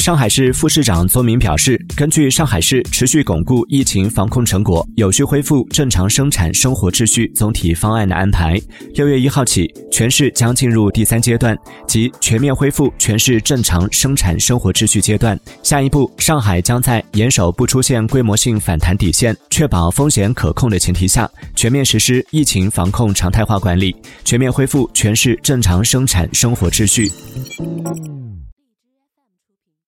上海市副市长邹明表示，根据上海市持续巩固疫情防控成果、有序恢复正常生产生活秩序总体方案的安排，六月一号起，全市将进入第三阶段，即全面恢复全市正常生产生活秩序阶段。下一步，上海将在严守不出现规模性反弹底线、确保风险可控的前提下，全面实施疫情防控常态化管理，全面恢复全市正常生产生活秩序。